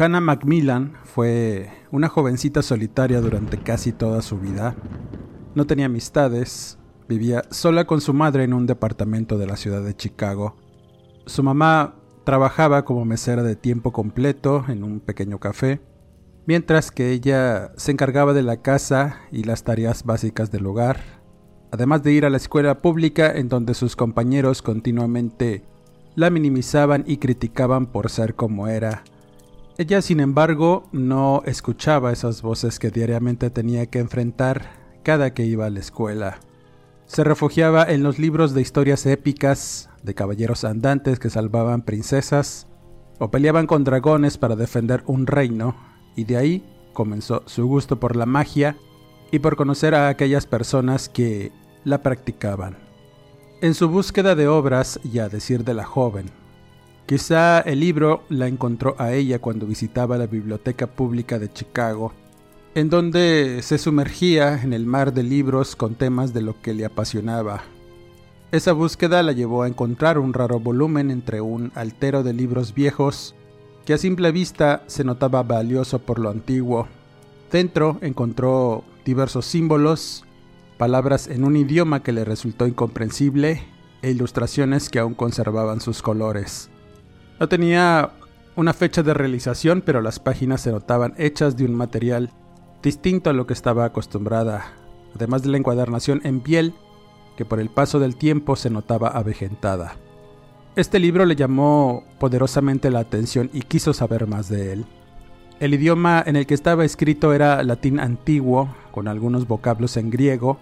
Hannah Macmillan fue una jovencita solitaria durante casi toda su vida. No tenía amistades, vivía sola con su madre en un departamento de la ciudad de Chicago. Su mamá trabajaba como mesera de tiempo completo en un pequeño café, mientras que ella se encargaba de la casa y las tareas básicas del hogar, además de ir a la escuela pública en donde sus compañeros continuamente la minimizaban y criticaban por ser como era ella, sin embargo, no escuchaba esas voces que diariamente tenía que enfrentar cada que iba a la escuela. Se refugiaba en los libros de historias épicas, de caballeros andantes que salvaban princesas, o peleaban con dragones para defender un reino, y de ahí comenzó su gusto por la magia y por conocer a aquellas personas que la practicaban. En su búsqueda de obras, y a decir de la joven, Quizá el libro la encontró a ella cuando visitaba la Biblioteca Pública de Chicago, en donde se sumergía en el mar de libros con temas de lo que le apasionaba. Esa búsqueda la llevó a encontrar un raro volumen entre un altero de libros viejos que a simple vista se notaba valioso por lo antiguo. Dentro encontró diversos símbolos, palabras en un idioma que le resultó incomprensible e ilustraciones que aún conservaban sus colores. No tenía una fecha de realización, pero las páginas se notaban hechas de un material distinto a lo que estaba acostumbrada, además de la encuadernación en piel, que por el paso del tiempo se notaba avejentada. Este libro le llamó poderosamente la atención y quiso saber más de él. El idioma en el que estaba escrito era latín antiguo, con algunos vocablos en griego.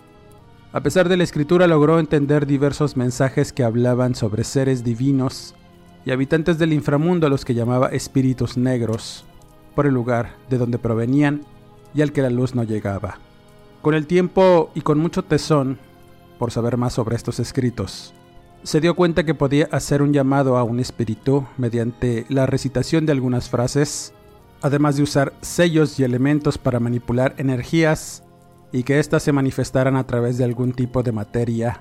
A pesar de la escritura logró entender diversos mensajes que hablaban sobre seres divinos y habitantes del inframundo a los que llamaba espíritus negros, por el lugar de donde provenían y al que la luz no llegaba. Con el tiempo y con mucho tesón, por saber más sobre estos escritos, se dio cuenta que podía hacer un llamado a un espíritu mediante la recitación de algunas frases, además de usar sellos y elementos para manipular energías y que éstas se manifestaran a través de algún tipo de materia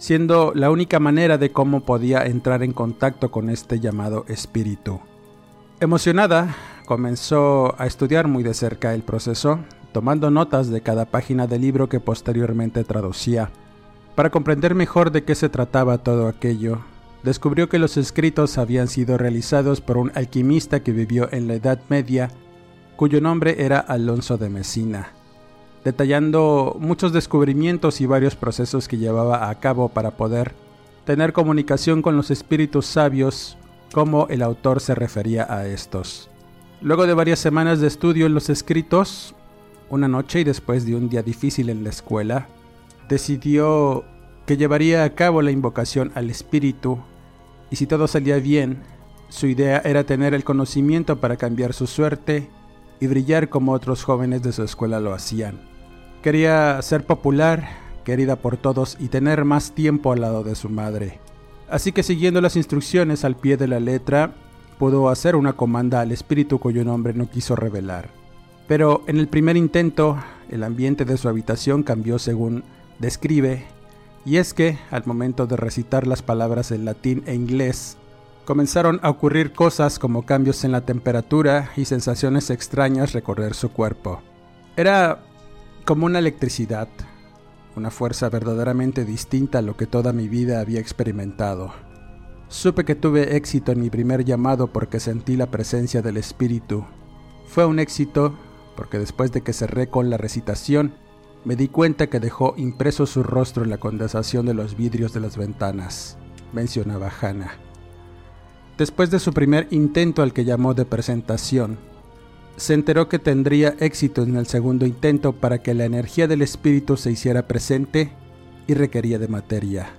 siendo la única manera de cómo podía entrar en contacto con este llamado espíritu. Emocionada, comenzó a estudiar muy de cerca el proceso, tomando notas de cada página del libro que posteriormente traducía. Para comprender mejor de qué se trataba todo aquello, descubrió que los escritos habían sido realizados por un alquimista que vivió en la Edad Media, cuyo nombre era Alonso de Mesina detallando muchos descubrimientos y varios procesos que llevaba a cabo para poder tener comunicación con los espíritus sabios, como el autor se refería a estos. Luego de varias semanas de estudio en los escritos, una noche y después de un día difícil en la escuela, decidió que llevaría a cabo la invocación al espíritu y si todo salía bien, su idea era tener el conocimiento para cambiar su suerte y brillar como otros jóvenes de su escuela lo hacían. Quería ser popular, querida por todos y tener más tiempo al lado de su madre. Así que siguiendo las instrucciones al pie de la letra, pudo hacer una comanda al espíritu cuyo nombre no quiso revelar. Pero en el primer intento, el ambiente de su habitación cambió según describe, y es que, al momento de recitar las palabras en latín e inglés, comenzaron a ocurrir cosas como cambios en la temperatura y sensaciones extrañas recorrer su cuerpo. Era como una electricidad, una fuerza verdaderamente distinta a lo que toda mi vida había experimentado. Supe que tuve éxito en mi primer llamado porque sentí la presencia del Espíritu. Fue un éxito porque después de que cerré con la recitación, me di cuenta que dejó impreso su rostro en la condensación de los vidrios de las ventanas, mencionaba Hannah. Después de su primer intento al que llamó de presentación, se enteró que tendría éxito en el segundo intento para que la energía del espíritu se hiciera presente y requería de materia,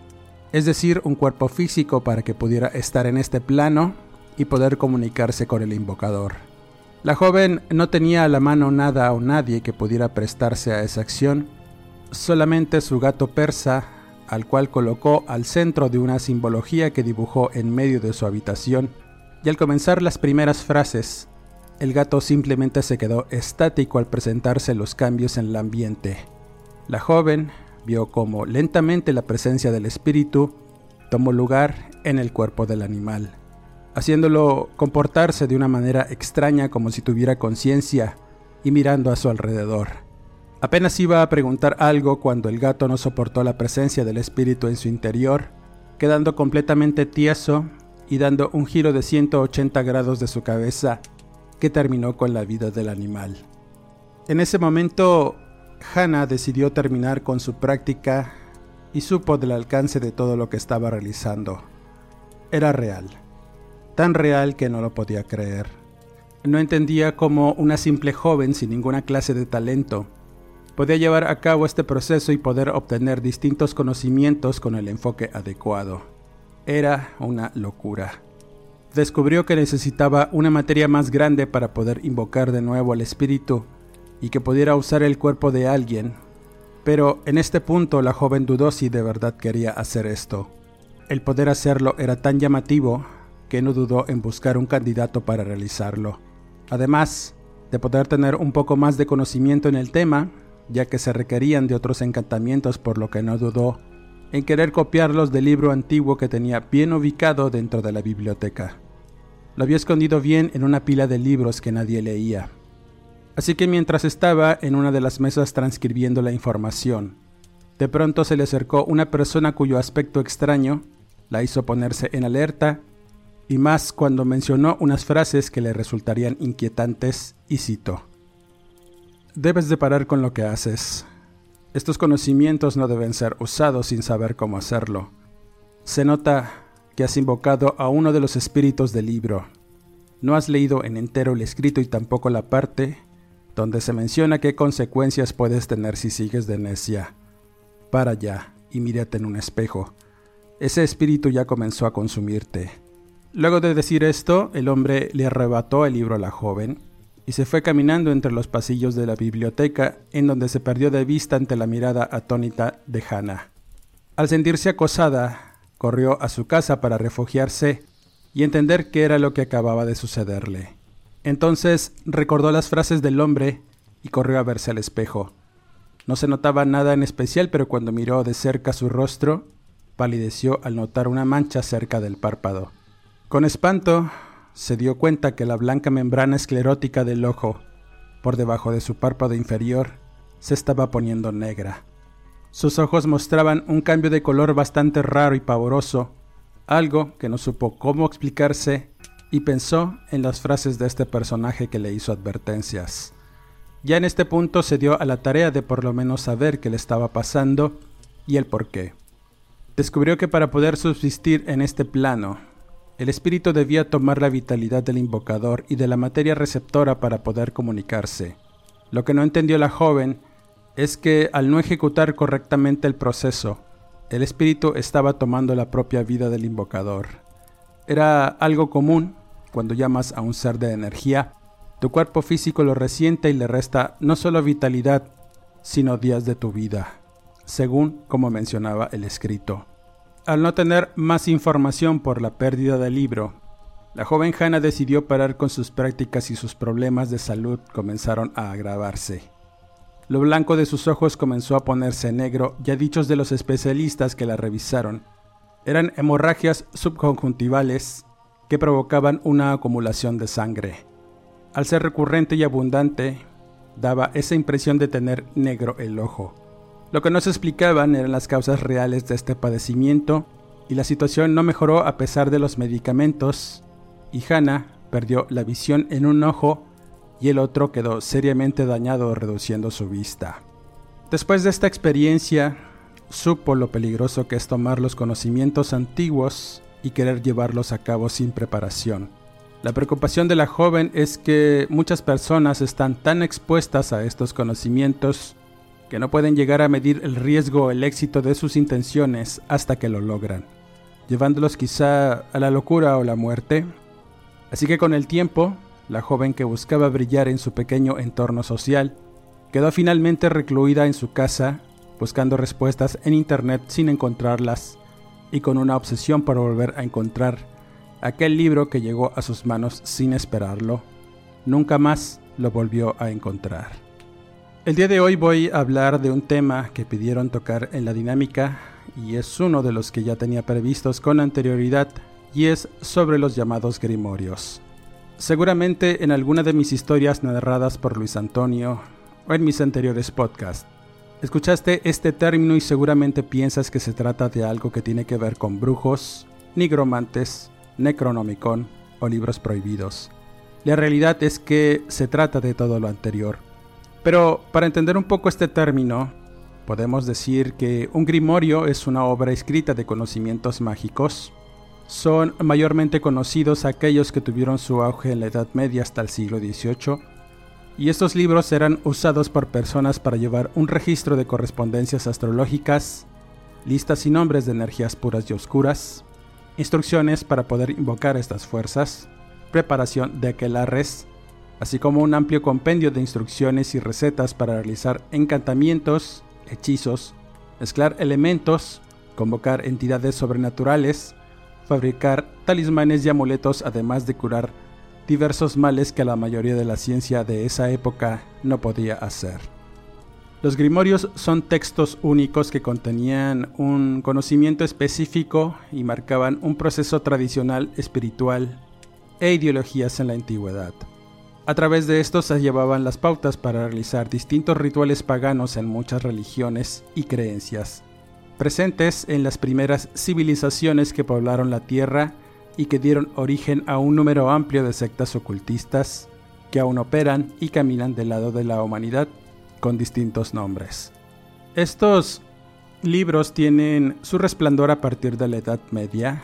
es decir, un cuerpo físico para que pudiera estar en este plano y poder comunicarse con el invocador. La joven no tenía a la mano nada o nadie que pudiera prestarse a esa acción, solamente su gato persa, al cual colocó al centro de una simbología que dibujó en medio de su habitación, y al comenzar las primeras frases, el gato simplemente se quedó estático al presentarse los cambios en el ambiente. La joven vio cómo lentamente la presencia del espíritu tomó lugar en el cuerpo del animal haciéndolo comportarse de una manera extraña como si tuviera conciencia y mirando a su alrededor. Apenas iba a preguntar algo cuando el gato no soportó la presencia del espíritu en su interior, quedando completamente tieso y dando un giro de 180 grados de su cabeza que terminó con la vida del animal. En ese momento, Hannah decidió terminar con su práctica y supo del alcance de todo lo que estaba realizando. Era real tan real que no lo podía creer. No entendía cómo una simple joven sin ninguna clase de talento podía llevar a cabo este proceso y poder obtener distintos conocimientos con el enfoque adecuado. Era una locura. Descubrió que necesitaba una materia más grande para poder invocar de nuevo al espíritu y que pudiera usar el cuerpo de alguien. Pero en este punto la joven dudó si de verdad quería hacer esto. El poder hacerlo era tan llamativo que no dudó en buscar un candidato para realizarlo. Además de poder tener un poco más de conocimiento en el tema, ya que se requerían de otros encantamientos por lo que no dudó en querer copiarlos del libro antiguo que tenía bien ubicado dentro de la biblioteca. Lo había escondido bien en una pila de libros que nadie leía. Así que mientras estaba en una de las mesas transcribiendo la información, de pronto se le acercó una persona cuyo aspecto extraño la hizo ponerse en alerta y más cuando mencionó unas frases que le resultarían inquietantes y cito. Debes de parar con lo que haces. Estos conocimientos no deben ser usados sin saber cómo hacerlo. Se nota que has invocado a uno de los espíritus del libro. No has leído en entero el escrito y tampoco la parte donde se menciona qué consecuencias puedes tener si sigues de necia. Para ya y mírate en un espejo. Ese espíritu ya comenzó a consumirte. Luego de decir esto, el hombre le arrebató el libro a la joven y se fue caminando entre los pasillos de la biblioteca, en donde se perdió de vista ante la mirada atónita de Hannah. Al sentirse acosada, corrió a su casa para refugiarse y entender qué era lo que acababa de sucederle. Entonces recordó las frases del hombre y corrió a verse al espejo. No se notaba nada en especial, pero cuando miró de cerca su rostro, palideció al notar una mancha cerca del párpado. Con espanto, se dio cuenta que la blanca membrana esclerótica del ojo, por debajo de su párpado inferior, se estaba poniendo negra. Sus ojos mostraban un cambio de color bastante raro y pavoroso, algo que no supo cómo explicarse y pensó en las frases de este personaje que le hizo advertencias. Ya en este punto se dio a la tarea de por lo menos saber qué le estaba pasando y el por qué. Descubrió que para poder subsistir en este plano el espíritu debía tomar la vitalidad del invocador y de la materia receptora para poder comunicarse. Lo que no entendió la joven es que al no ejecutar correctamente el proceso, el espíritu estaba tomando la propia vida del invocador. Era algo común cuando llamas a un ser de energía, tu cuerpo físico lo resiente y le resta no solo vitalidad, sino días de tu vida, según como mencionaba el escrito. Al no tener más información por la pérdida del libro, la joven Hannah decidió parar con sus prácticas y sus problemas de salud comenzaron a agravarse. Lo blanco de sus ojos comenzó a ponerse negro, ya dichos de los especialistas que la revisaron. Eran hemorragias subconjuntivales que provocaban una acumulación de sangre. Al ser recurrente y abundante, daba esa impresión de tener negro el ojo. Lo que no se explicaban eran las causas reales de este padecimiento y la situación no mejoró a pesar de los medicamentos, y Hannah perdió la visión en un ojo y el otro quedó seriamente dañado reduciendo su vista. Después de esta experiencia, supo lo peligroso que es tomar los conocimientos antiguos y querer llevarlos a cabo sin preparación. La preocupación de la joven es que muchas personas están tan expuestas a estos conocimientos que no pueden llegar a medir el riesgo o el éxito de sus intenciones hasta que lo logran, llevándolos quizá a la locura o la muerte. Así que con el tiempo, la joven que buscaba brillar en su pequeño entorno social, quedó finalmente recluida en su casa, buscando respuestas en Internet sin encontrarlas y con una obsesión por volver a encontrar aquel libro que llegó a sus manos sin esperarlo. Nunca más lo volvió a encontrar. El día de hoy voy a hablar de un tema que pidieron tocar en la dinámica y es uno de los que ya tenía previstos con anterioridad y es sobre los llamados grimorios. Seguramente en alguna de mis historias narradas por Luis Antonio o en mis anteriores podcasts, escuchaste este término y seguramente piensas que se trata de algo que tiene que ver con brujos, nigromantes, necronomicon o libros prohibidos. La realidad es que se trata de todo lo anterior. Pero para entender un poco este término, podemos decir que un grimorio es una obra escrita de conocimientos mágicos. Son mayormente conocidos aquellos que tuvieron su auge en la Edad Media hasta el siglo XVIII, y estos libros eran usados por personas para llevar un registro de correspondencias astrológicas, listas y nombres de energías puras y oscuras, instrucciones para poder invocar estas fuerzas, preparación de aquelarres, así como un amplio compendio de instrucciones y recetas para realizar encantamientos, hechizos, mezclar elementos, convocar entidades sobrenaturales, fabricar talismanes y amuletos además de curar diversos males que la mayoría de la ciencia de esa época no podía hacer. Los grimorios son textos únicos que contenían un conocimiento específico y marcaban un proceso tradicional espiritual e ideologías en la antigüedad. A través de estos se llevaban las pautas para realizar distintos rituales paganos en muchas religiones y creencias presentes en las primeras civilizaciones que poblaron la Tierra y que dieron origen a un número amplio de sectas ocultistas que aún operan y caminan del lado de la humanidad con distintos nombres. Estos libros tienen su resplandor a partir de la Edad Media.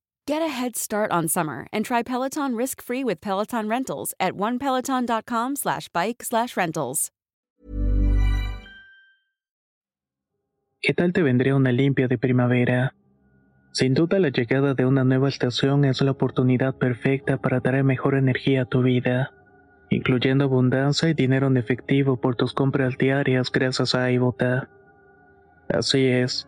Get a head start on summer and try Peloton risk-free with Peloton Rentals at onepeloton.com slash bike slash rentals. ¿Qué tal te vendría una limpia de primavera? Sin duda la llegada de una nueva estación es la oportunidad perfecta para traer mejor energía a tu vida, incluyendo abundancia y dinero en efectivo por tus compras diarias gracias a iBota. Así es,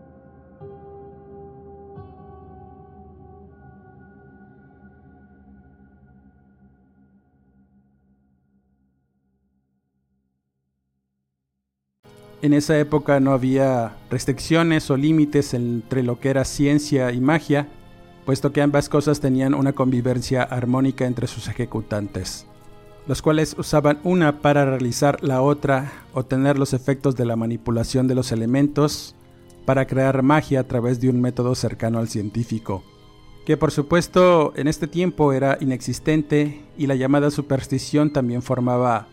En esa época no había restricciones o límites entre lo que era ciencia y magia, puesto que ambas cosas tenían una convivencia armónica entre sus ejecutantes, los cuales usaban una para realizar la otra o tener los efectos de la manipulación de los elementos para crear magia a través de un método cercano al científico, que por supuesto en este tiempo era inexistente y la llamada superstición también formaba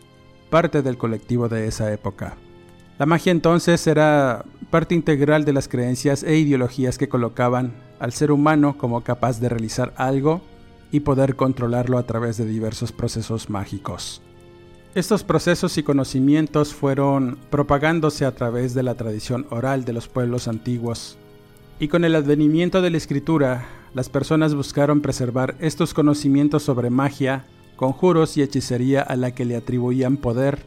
parte del colectivo de esa época. La magia entonces era parte integral de las creencias e ideologías que colocaban al ser humano como capaz de realizar algo y poder controlarlo a través de diversos procesos mágicos. Estos procesos y conocimientos fueron propagándose a través de la tradición oral de los pueblos antiguos, y con el advenimiento de la escritura, las personas buscaron preservar estos conocimientos sobre magia, conjuros y hechicería a la que le atribuían poder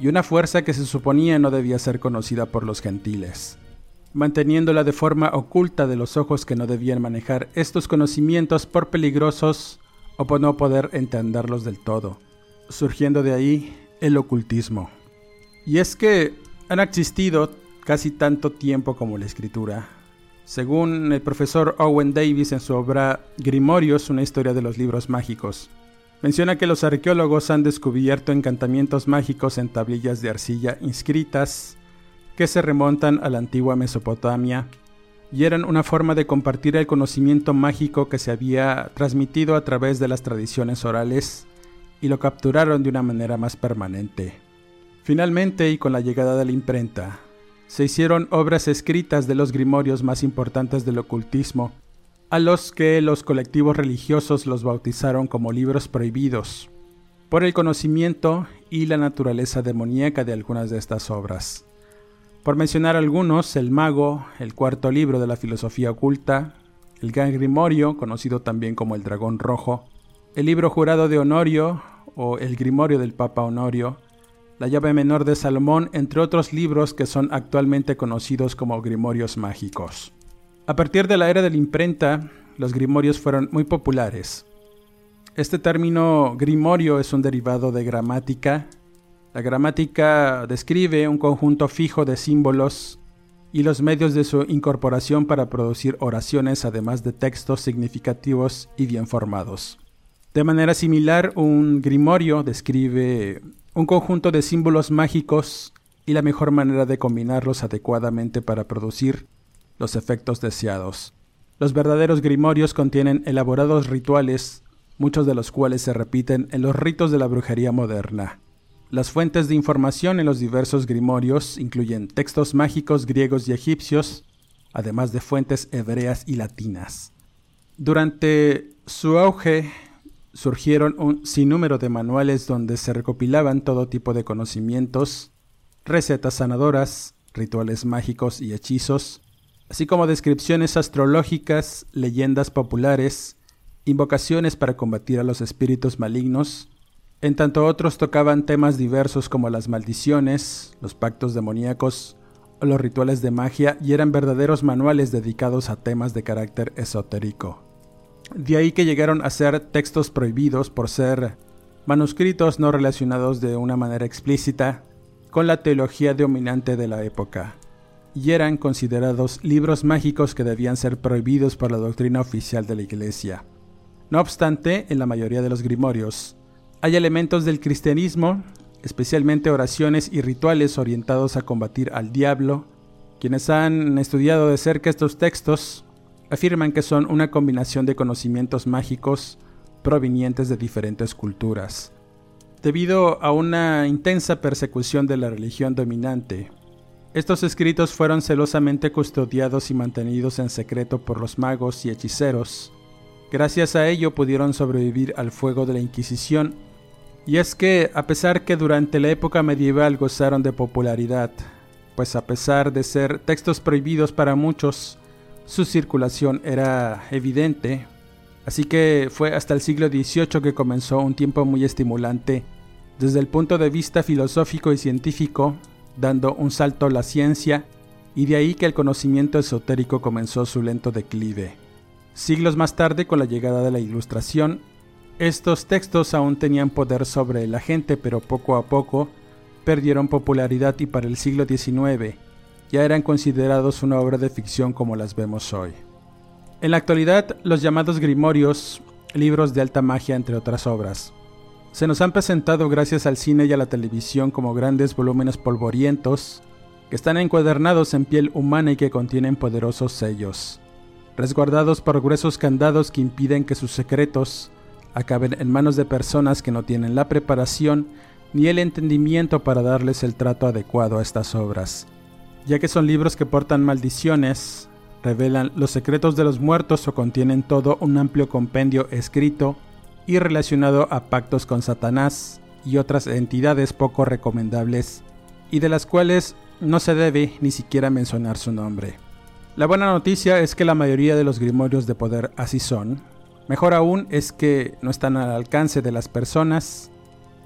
y una fuerza que se suponía no debía ser conocida por los gentiles, manteniéndola de forma oculta de los ojos que no debían manejar estos conocimientos por peligrosos o por no poder entenderlos del todo, surgiendo de ahí el ocultismo. Y es que han existido casi tanto tiempo como la escritura. Según el profesor Owen Davis en su obra Grimorios, una historia de los libros mágicos, Menciona que los arqueólogos han descubierto encantamientos mágicos en tablillas de arcilla inscritas que se remontan a la antigua Mesopotamia y eran una forma de compartir el conocimiento mágico que se había transmitido a través de las tradiciones orales y lo capturaron de una manera más permanente. Finalmente, y con la llegada de la imprenta, se hicieron obras escritas de los grimorios más importantes del ocultismo, a los que los colectivos religiosos los bautizaron como libros prohibidos, por el conocimiento y la naturaleza demoníaca de algunas de estas obras. Por mencionar algunos, el Mago, el cuarto libro de la filosofía oculta, el Gran Grimorio, conocido también como el Dragón Rojo, el libro jurado de Honorio o el Grimorio del Papa Honorio, la llave menor de Salomón, entre otros libros que son actualmente conocidos como Grimorios mágicos. A partir de la era de la imprenta, los grimorios fueron muy populares. Este término grimorio es un derivado de gramática. La gramática describe un conjunto fijo de símbolos y los medios de su incorporación para producir oraciones además de textos significativos y bien formados. De manera similar, un grimorio describe un conjunto de símbolos mágicos y la mejor manera de combinarlos adecuadamente para producir los efectos deseados. Los verdaderos grimorios contienen elaborados rituales, muchos de los cuales se repiten en los ritos de la brujería moderna. Las fuentes de información en los diversos grimorios incluyen textos mágicos griegos y egipcios, además de fuentes hebreas y latinas. Durante su auge surgieron un sinnúmero de manuales donde se recopilaban todo tipo de conocimientos, recetas sanadoras, rituales mágicos y hechizos, así como descripciones astrológicas, leyendas populares, invocaciones para combatir a los espíritus malignos, en tanto otros tocaban temas diversos como las maldiciones, los pactos demoníacos o los rituales de magia y eran verdaderos manuales dedicados a temas de carácter esotérico. De ahí que llegaron a ser textos prohibidos por ser manuscritos no relacionados de una manera explícita con la teología dominante de la época y eran considerados libros mágicos que debían ser prohibidos por la doctrina oficial de la Iglesia. No obstante, en la mayoría de los grimorios, hay elementos del cristianismo, especialmente oraciones y rituales orientados a combatir al diablo. Quienes han estudiado de cerca estos textos afirman que son una combinación de conocimientos mágicos provenientes de diferentes culturas. Debido a una intensa persecución de la religión dominante, estos escritos fueron celosamente custodiados y mantenidos en secreto por los magos y hechiceros. Gracias a ello pudieron sobrevivir al fuego de la Inquisición. Y es que, a pesar que durante la época medieval gozaron de popularidad, pues a pesar de ser textos prohibidos para muchos, su circulación era evidente, así que fue hasta el siglo XVIII que comenzó un tiempo muy estimulante desde el punto de vista filosófico y científico, dando un salto a la ciencia, y de ahí que el conocimiento esotérico comenzó su lento declive. Siglos más tarde, con la llegada de la Ilustración, estos textos aún tenían poder sobre la gente, pero poco a poco perdieron popularidad y para el siglo XIX ya eran considerados una obra de ficción como las vemos hoy. En la actualidad, los llamados grimorios, libros de alta magia entre otras obras, se nos han presentado gracias al cine y a la televisión como grandes volúmenes polvorientos que están encuadernados en piel humana y que contienen poderosos sellos, resguardados por gruesos candados que impiden que sus secretos acaben en manos de personas que no tienen la preparación ni el entendimiento para darles el trato adecuado a estas obras ya que son libros que portan maldiciones, revelan los secretos de los muertos o contienen todo un amplio compendio escrito y relacionado a pactos con Satanás y otras entidades poco recomendables, y de las cuales no se debe ni siquiera mencionar su nombre. La buena noticia es que la mayoría de los grimorios de poder así son. Mejor aún es que no están al alcance de las personas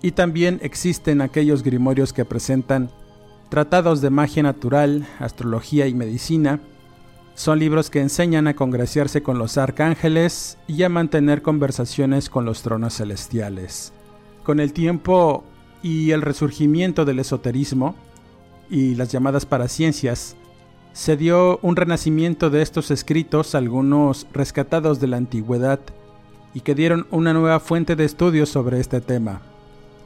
y también existen aquellos grimorios que presentan Tratados de magia natural, astrología y medicina son libros que enseñan a congraciarse con los arcángeles y a mantener conversaciones con los tronos celestiales. Con el tiempo y el resurgimiento del esoterismo y las llamadas paraciencias, se dio un renacimiento de estos escritos, algunos rescatados de la antigüedad, y que dieron una nueva fuente de estudios sobre este tema.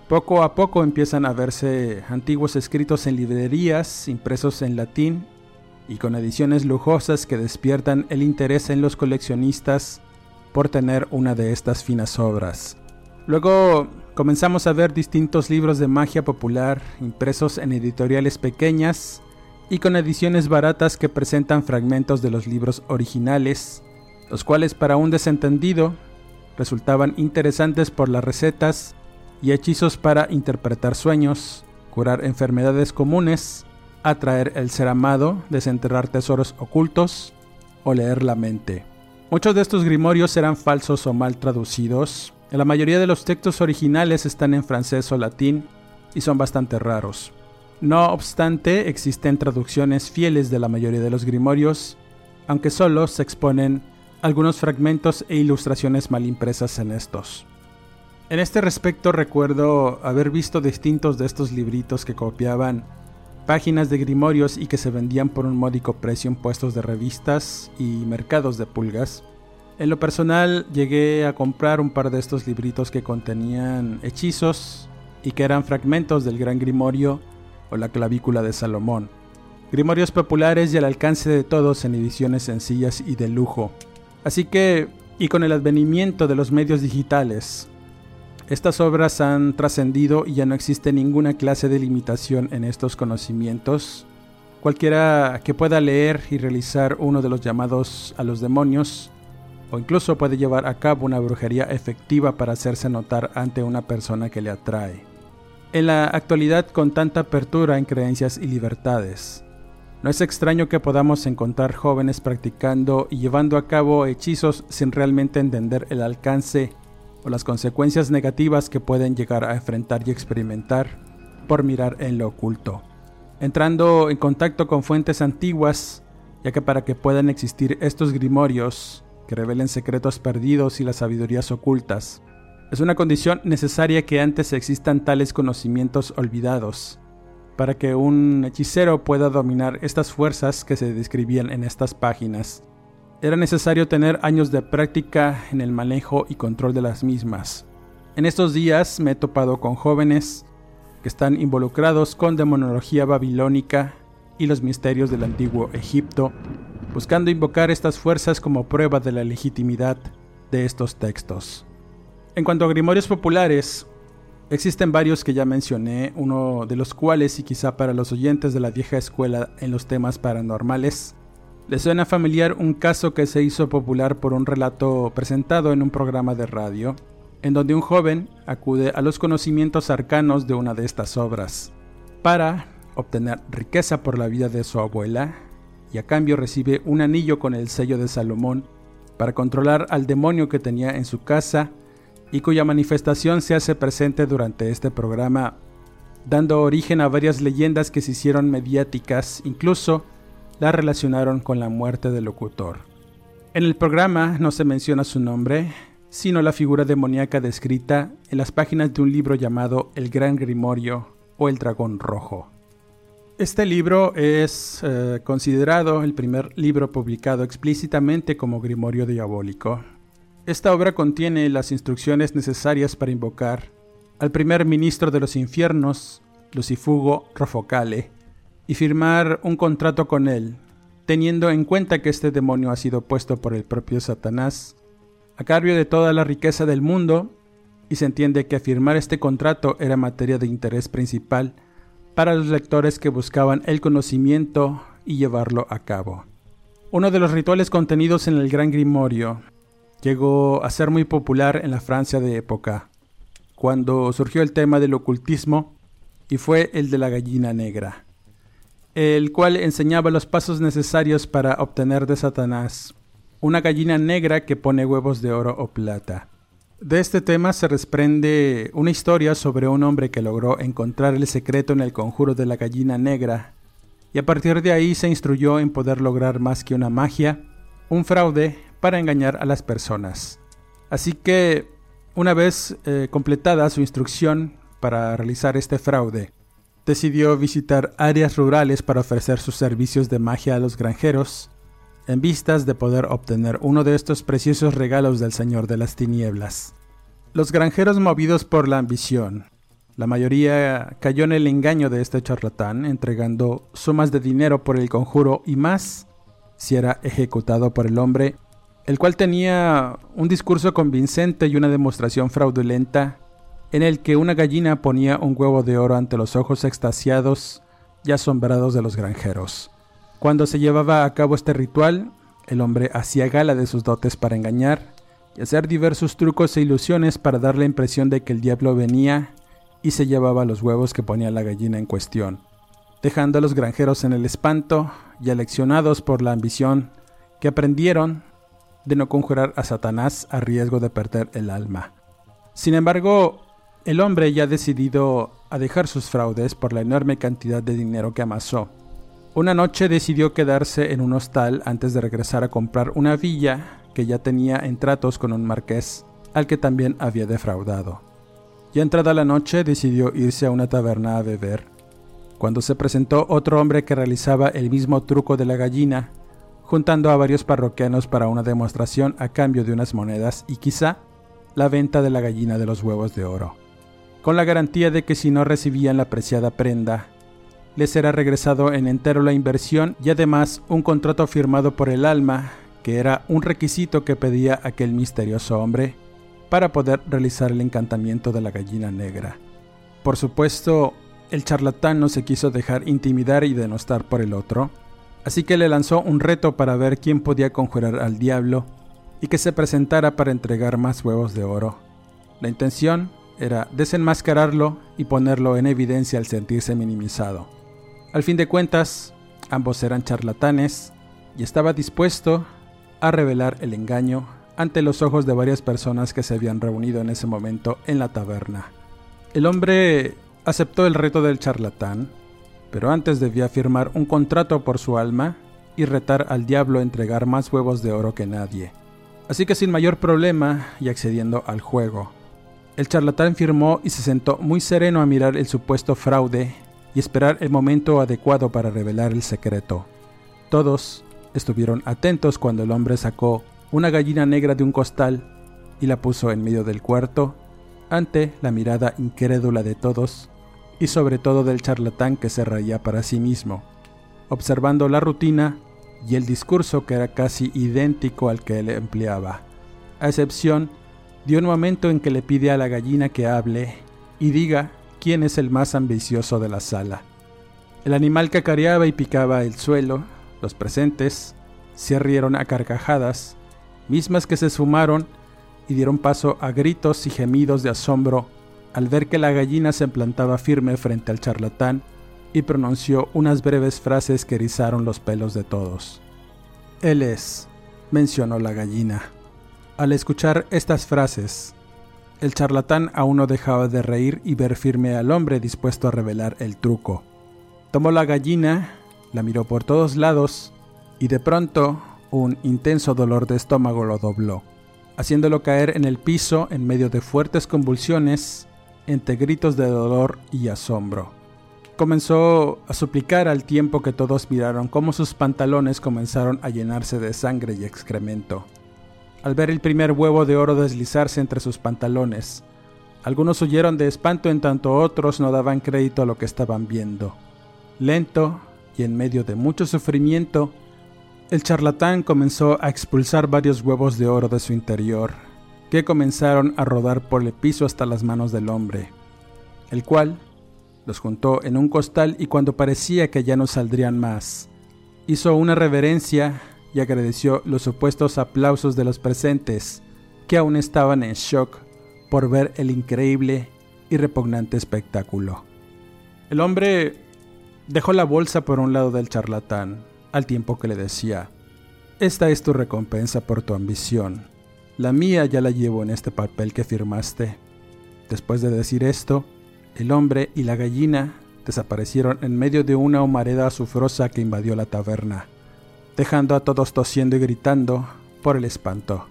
Poco a poco empiezan a verse antiguos escritos en librerías, impresos en latín y con ediciones lujosas que despiertan el interés en los coleccionistas por tener una de estas finas obras. Luego comenzamos a ver distintos libros de magia popular impresos en editoriales pequeñas y con ediciones baratas que presentan fragmentos de los libros originales, los cuales para un desentendido resultaban interesantes por las recetas y hechizos para interpretar sueños, curar enfermedades comunes, atraer el ser amado, desenterrar tesoros ocultos o leer la mente. Muchos de estos grimorios eran falsos o mal traducidos. La mayoría de los textos originales están en francés o latín y son bastante raros. No obstante, existen traducciones fieles de la mayoría de los grimorios, aunque solo se exponen algunos fragmentos e ilustraciones mal impresas en estos. En este respecto recuerdo haber visto distintos de estos libritos que copiaban páginas de grimorios y que se vendían por un módico precio en puestos de revistas y mercados de pulgas. En lo personal llegué a comprar un par de estos libritos que contenían hechizos y que eran fragmentos del Gran Grimorio o la clavícula de Salomón. Grimorios populares y al alcance de todos en ediciones sencillas y de lujo. Así que, y con el advenimiento de los medios digitales, estas obras han trascendido y ya no existe ninguna clase de limitación en estos conocimientos. Cualquiera que pueda leer y realizar uno de los llamados a los demonios, o incluso puede llevar a cabo una brujería efectiva para hacerse notar ante una persona que le atrae. En la actualidad, con tanta apertura en creencias y libertades, no es extraño que podamos encontrar jóvenes practicando y llevando a cabo hechizos sin realmente entender el alcance o las consecuencias negativas que pueden llegar a enfrentar y experimentar por mirar en lo oculto. Entrando en contacto con fuentes antiguas, ya que para que puedan existir estos grimorios que revelen secretos perdidos y las sabidurías ocultas, es una condición necesaria que antes existan tales conocimientos olvidados, para que un hechicero pueda dominar estas fuerzas que se describían en estas páginas era necesario tener años de práctica en el manejo y control de las mismas. En estos días me he topado con jóvenes que están involucrados con demonología babilónica y los misterios del antiguo Egipto, buscando invocar estas fuerzas como prueba de la legitimidad de estos textos. En cuanto a grimorios populares, existen varios que ya mencioné, uno de los cuales, y quizá para los oyentes de la vieja escuela en los temas paranormales, ¿Le suena familiar un caso que se hizo popular por un relato presentado en un programa de radio, en donde un joven acude a los conocimientos arcanos de una de estas obras para obtener riqueza por la vida de su abuela y a cambio recibe un anillo con el sello de Salomón para controlar al demonio que tenía en su casa y cuya manifestación se hace presente durante este programa, dando origen a varias leyendas que se hicieron mediáticas, incluso la relacionaron con la muerte del locutor. En el programa no se menciona su nombre, sino la figura demoníaca descrita en las páginas de un libro llamado El Gran Grimorio o El Dragón Rojo. Este libro es eh, considerado el primer libro publicado explícitamente como Grimorio Diabólico. Esta obra contiene las instrucciones necesarias para invocar al primer ministro de los infiernos, Lucifugo Rofocale, y firmar un contrato con él, teniendo en cuenta que este demonio ha sido puesto por el propio Satanás a cambio de toda la riqueza del mundo, y se entiende que firmar este contrato era materia de interés principal para los lectores que buscaban el conocimiento y llevarlo a cabo. Uno de los rituales contenidos en el Gran Grimorio llegó a ser muy popular en la Francia de época, cuando surgió el tema del ocultismo y fue el de la gallina negra, el cual enseñaba los pasos necesarios para obtener de Satanás una gallina negra que pone huevos de oro o plata. De este tema se desprende una historia sobre un hombre que logró encontrar el secreto en el conjuro de la gallina negra, y a partir de ahí se instruyó en poder lograr más que una magia, un fraude para engañar a las personas. Así que, una vez eh, completada su instrucción para realizar este fraude, decidió visitar áreas rurales para ofrecer sus servicios de magia a los granjeros en vistas de poder obtener uno de estos preciosos regalos del Señor de las Tinieblas. Los granjeros movidos por la ambición, la mayoría cayó en el engaño de este charlatán, entregando sumas de dinero por el conjuro y más si era ejecutado por el hombre, el cual tenía un discurso convincente y una demostración fraudulenta en el que una gallina ponía un huevo de oro ante los ojos extasiados y asombrados de los granjeros. Cuando se llevaba a cabo este ritual, el hombre hacía gala de sus dotes para engañar y hacer diversos trucos e ilusiones para dar la impresión de que el diablo venía y se llevaba los huevos que ponía la gallina en cuestión, dejando a los granjeros en el espanto y aleccionados por la ambición que aprendieron de no conjurar a Satanás a riesgo de perder el alma. Sin embargo, el hombre ya decidido a dejar sus fraudes por la enorme cantidad de dinero que amasó, una noche decidió quedarse en un hostal antes de regresar a comprar una villa que ya tenía en tratos con un marqués al que también había defraudado. Ya entrada la noche decidió irse a una taberna a beber, cuando se presentó otro hombre que realizaba el mismo truco de la gallina, juntando a varios parroquianos para una demostración a cambio de unas monedas y quizá la venta de la gallina de los huevos de oro, con la garantía de que si no recibían la preciada prenda, les será regresado en entero la inversión y además un contrato firmado por el alma, que era un requisito que pedía aquel misterioso hombre para poder realizar el encantamiento de la gallina negra. Por supuesto, el charlatán no se quiso dejar intimidar y denostar por el otro, así que le lanzó un reto para ver quién podía conjurar al diablo y que se presentara para entregar más huevos de oro. La intención era desenmascararlo y ponerlo en evidencia al sentirse minimizado. Al fin de cuentas, ambos eran charlatanes y estaba dispuesto a revelar el engaño ante los ojos de varias personas que se habían reunido en ese momento en la taberna. El hombre aceptó el reto del charlatán, pero antes debía firmar un contrato por su alma y retar al diablo a entregar más huevos de oro que nadie. Así que sin mayor problema y accediendo al juego, el charlatán firmó y se sentó muy sereno a mirar el supuesto fraude y esperar el momento adecuado para revelar el secreto. Todos estuvieron atentos cuando el hombre sacó una gallina negra de un costal y la puso en medio del cuarto, ante la mirada incrédula de todos y sobre todo del charlatán que se reía para sí mismo, observando la rutina y el discurso que era casi idéntico al que él empleaba, a excepción de un momento en que le pide a la gallina que hable y diga quién es el más ambicioso de la sala. El animal cacareaba y picaba el suelo, los presentes se rieron a carcajadas, mismas que se sumaron y dieron paso a gritos y gemidos de asombro al ver que la gallina se plantaba firme frente al charlatán y pronunció unas breves frases que erizaron los pelos de todos. Él es, mencionó la gallina. Al escuchar estas frases, el charlatán aún no dejaba de reír y ver firme al hombre dispuesto a revelar el truco. Tomó la gallina, la miró por todos lados y de pronto un intenso dolor de estómago lo dobló, haciéndolo caer en el piso en medio de fuertes convulsiones, entre gritos de dolor y asombro. Comenzó a suplicar al tiempo que todos miraron cómo sus pantalones comenzaron a llenarse de sangre y excremento. Al ver el primer huevo de oro deslizarse entre sus pantalones, algunos huyeron de espanto en tanto otros no daban crédito a lo que estaban viendo. Lento y en medio de mucho sufrimiento, el charlatán comenzó a expulsar varios huevos de oro de su interior, que comenzaron a rodar por el piso hasta las manos del hombre, el cual los juntó en un costal y cuando parecía que ya no saldrían más, hizo una reverencia y agradeció los supuestos aplausos de los presentes, que aún estaban en shock por ver el increíble y repugnante espectáculo. El hombre dejó la bolsa por un lado del charlatán, al tiempo que le decía, Esta es tu recompensa por tu ambición. La mía ya la llevo en este papel que firmaste. Después de decir esto, el hombre y la gallina desaparecieron en medio de una humareda azufrosa que invadió la taberna, dejando a todos tosiendo y gritando por el espanto.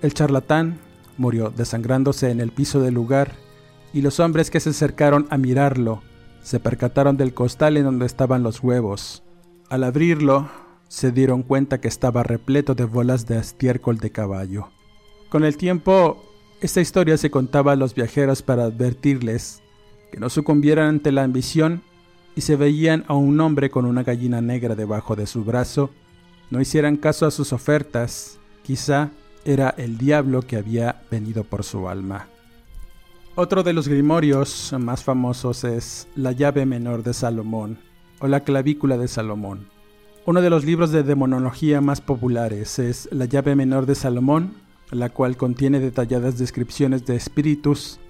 El charlatán murió desangrándose en el piso del lugar y los hombres que se acercaron a mirarlo se percataron del costal en donde estaban los huevos. Al abrirlo, se dieron cuenta que estaba repleto de bolas de estiércol de caballo. Con el tiempo, esta historia se contaba a los viajeros para advertirles que no sucumbieran ante la ambición y se veían a un hombre con una gallina negra debajo de su brazo, no hicieran caso a sus ofertas, quizá era el diablo que había venido por su alma. Otro de los grimorios más famosos es La llave menor de Salomón o La clavícula de Salomón. Uno de los libros de demonología más populares es La llave menor de Salomón, la cual contiene detalladas descripciones de espíritus,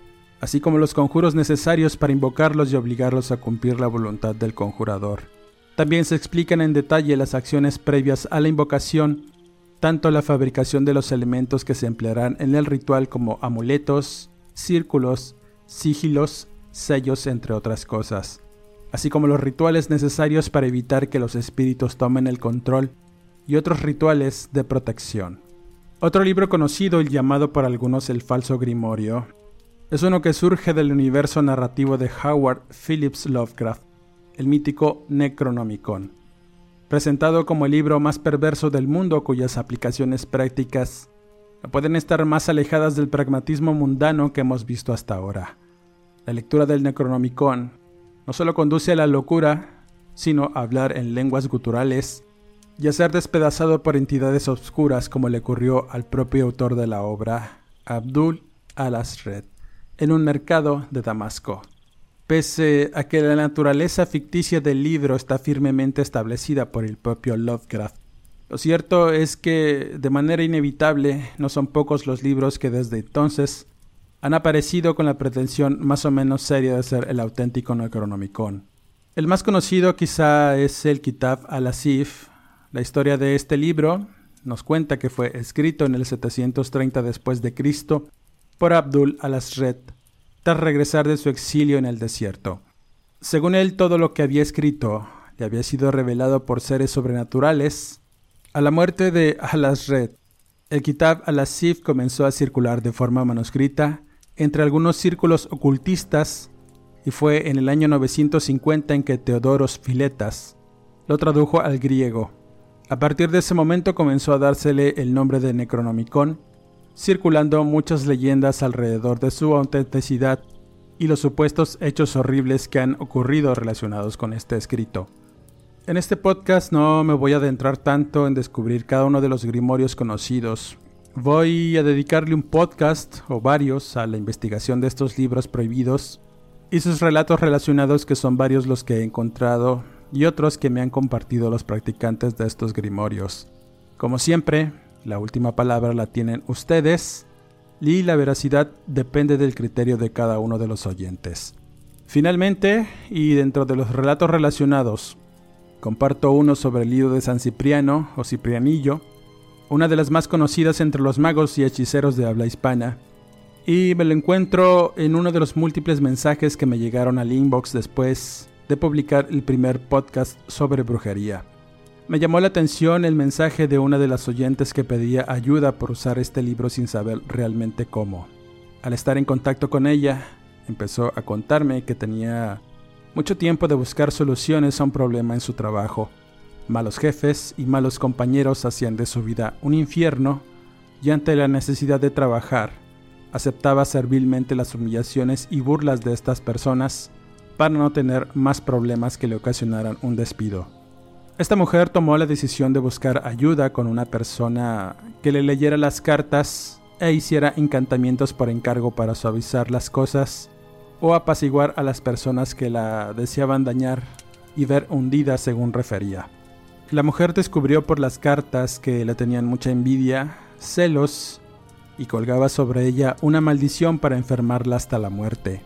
así como los conjuros necesarios para invocarlos y obligarlos a cumplir la voluntad del conjurador. También se explican en detalle las acciones previas a la invocación, tanto la fabricación de los elementos que se emplearán en el ritual como amuletos, círculos, sigilos, sellos, entre otras cosas, así como los rituales necesarios para evitar que los espíritus tomen el control y otros rituales de protección. Otro libro conocido y llamado por algunos el falso grimorio es uno que surge del universo narrativo de Howard Phillips Lovecraft, el mítico Necronomicon, presentado como el libro más perverso del mundo cuyas aplicaciones prácticas pueden estar más alejadas del pragmatismo mundano que hemos visto hasta ahora. La lectura del Necronomicon no solo conduce a la locura, sino a hablar en lenguas guturales y a ser despedazado por entidades obscuras como le ocurrió al propio autor de la obra, Abdul al-Asred en un mercado de Damasco. Pese a que la naturaleza ficticia del libro está firmemente establecida por el propio Lovecraft, lo cierto es que, de manera inevitable, no son pocos los libros que desde entonces han aparecido con la pretensión más o menos seria de ser el auténtico Necronomicon. El más conocido quizá es el Kitab al-Asif. La historia de este libro nos cuenta que fue escrito en el 730 después de Cristo por Abdul al-Asred, tras regresar de su exilio en el desierto. Según él, todo lo que había escrito le había sido revelado por seres sobrenaturales. A la muerte de al-Asred, el Kitab al-Asif comenzó a circular de forma manuscrita entre algunos círculos ocultistas y fue en el año 950 en que Teodoros Filetas lo tradujo al griego. A partir de ese momento comenzó a dársele el nombre de Necronomicon circulando muchas leyendas alrededor de su autenticidad y los supuestos hechos horribles que han ocurrido relacionados con este escrito. En este podcast no me voy a adentrar tanto en descubrir cada uno de los grimorios conocidos. Voy a dedicarle un podcast o varios a la investigación de estos libros prohibidos y sus relatos relacionados que son varios los que he encontrado y otros que me han compartido los practicantes de estos grimorios. Como siempre, la última palabra la tienen ustedes y la veracidad depende del criterio de cada uno de los oyentes. Finalmente, y dentro de los relatos relacionados, comparto uno sobre el libro de San Cipriano o Ciprianillo, una de las más conocidas entre los magos y hechiceros de habla hispana, y me lo encuentro en uno de los múltiples mensajes que me llegaron al inbox después de publicar el primer podcast sobre brujería. Me llamó la atención el mensaje de una de las oyentes que pedía ayuda por usar este libro sin saber realmente cómo. Al estar en contacto con ella, empezó a contarme que tenía mucho tiempo de buscar soluciones a un problema en su trabajo. Malos jefes y malos compañeros hacían de su vida un infierno y ante la necesidad de trabajar, aceptaba servilmente las humillaciones y burlas de estas personas para no tener más problemas que le ocasionaran un despido. Esta mujer tomó la decisión de buscar ayuda con una persona que le leyera las cartas e hiciera encantamientos por encargo para suavizar las cosas o apaciguar a las personas que la deseaban dañar y ver hundida según refería. La mujer descubrió por las cartas que le tenían mucha envidia, celos y colgaba sobre ella una maldición para enfermarla hasta la muerte.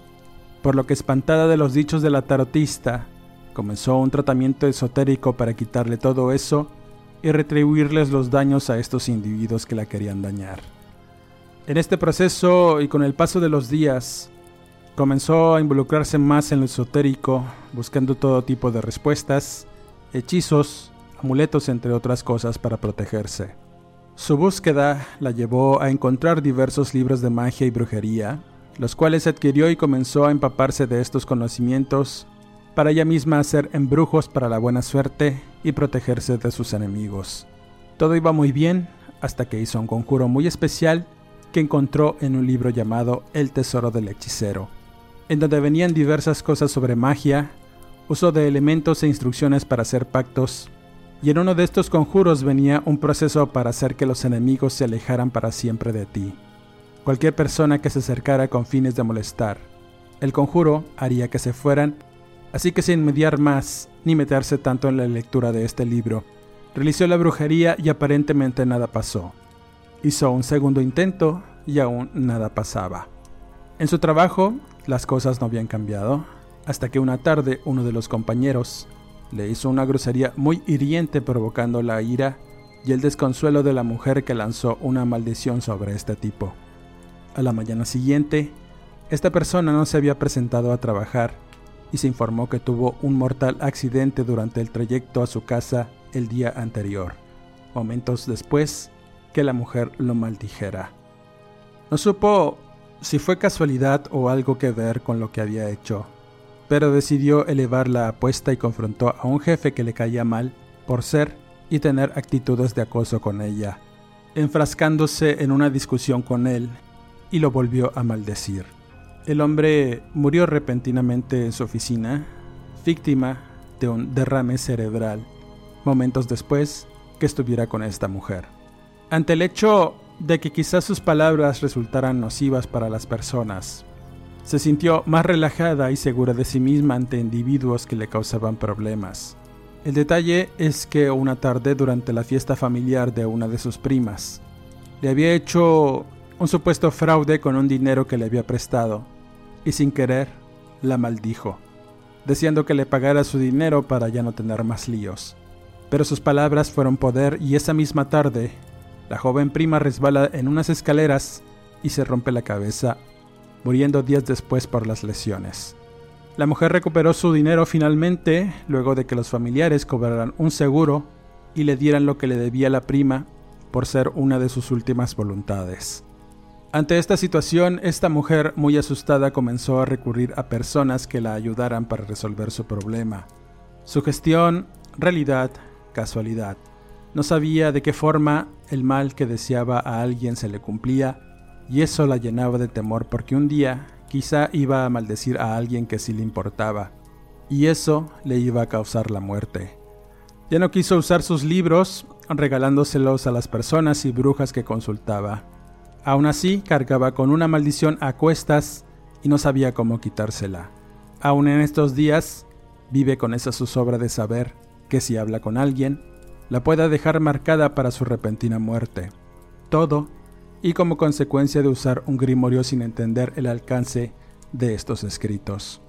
Por lo que espantada de los dichos de la tarotista, Comenzó un tratamiento esotérico para quitarle todo eso y retribuirles los daños a estos individuos que la querían dañar. En este proceso y con el paso de los días, comenzó a involucrarse más en lo esotérico, buscando todo tipo de respuestas, hechizos, amuletos, entre otras cosas para protegerse. Su búsqueda la llevó a encontrar diversos libros de magia y brujería, los cuales adquirió y comenzó a empaparse de estos conocimientos para ella misma hacer embrujos para la buena suerte y protegerse de sus enemigos. Todo iba muy bien hasta que hizo un conjuro muy especial que encontró en un libro llamado El Tesoro del Hechicero, en donde venían diversas cosas sobre magia, uso de elementos e instrucciones para hacer pactos, y en uno de estos conjuros venía un proceso para hacer que los enemigos se alejaran para siempre de ti. Cualquier persona que se acercara con fines de molestar. El conjuro haría que se fueran así que sin mediar más ni meterse tanto en la lectura de este libro, realizó la brujería y aparentemente nada pasó. Hizo un segundo intento y aún nada pasaba. En su trabajo, las cosas no habían cambiado, hasta que una tarde uno de los compañeros le hizo una grosería muy hiriente provocando la ira y el desconsuelo de la mujer que lanzó una maldición sobre este tipo. A la mañana siguiente, esta persona no se había presentado a trabajar y se informó que tuvo un mortal accidente durante el trayecto a su casa el día anterior, momentos después que la mujer lo maldijera. No supo si fue casualidad o algo que ver con lo que había hecho, pero decidió elevar la apuesta y confrontó a un jefe que le caía mal por ser y tener actitudes de acoso con ella, enfrascándose en una discusión con él y lo volvió a maldecir. El hombre murió repentinamente en su oficina, víctima de un derrame cerebral, momentos después que estuviera con esta mujer. Ante el hecho de que quizás sus palabras resultaran nocivas para las personas, se sintió más relajada y segura de sí misma ante individuos que le causaban problemas. El detalle es que una tarde durante la fiesta familiar de una de sus primas, le había hecho un supuesto fraude con un dinero que le había prestado y sin querer la maldijo, deseando que le pagara su dinero para ya no tener más líos. Pero sus palabras fueron poder y esa misma tarde, la joven prima resbala en unas escaleras y se rompe la cabeza, muriendo días después por las lesiones. La mujer recuperó su dinero finalmente, luego de que los familiares cobraran un seguro y le dieran lo que le debía la prima por ser una de sus últimas voluntades. Ante esta situación, esta mujer, muy asustada, comenzó a recurrir a personas que la ayudaran para resolver su problema. Sugestión, realidad, casualidad. No sabía de qué forma el mal que deseaba a alguien se le cumplía, y eso la llenaba de temor porque un día quizá iba a maldecir a alguien que sí le importaba, y eso le iba a causar la muerte. Ya no quiso usar sus libros, regalándoselos a las personas y brujas que consultaba. Aún así, cargaba con una maldición a cuestas y no sabía cómo quitársela. Aún en estos días, vive con esa zozobra de saber que si habla con alguien, la pueda dejar marcada para su repentina muerte. Todo, y como consecuencia de usar un grimorio sin entender el alcance de estos escritos.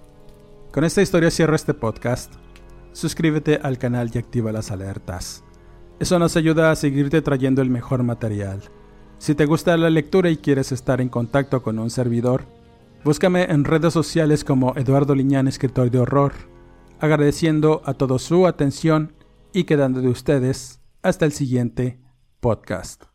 Con esta historia cierro este podcast. Suscríbete al canal y activa las alertas. Eso nos ayuda a seguirte trayendo el mejor material. Si te gusta la lectura y quieres estar en contacto con un servidor, búscame en redes sociales como Eduardo Liñán, escritor de horror, agradeciendo a todos su atención y quedando de ustedes hasta el siguiente podcast.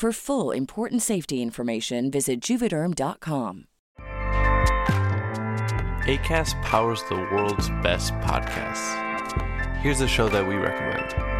For full important safety information, visit juvederm.com. ACAST powers the world's best podcasts. Here's a show that we recommend.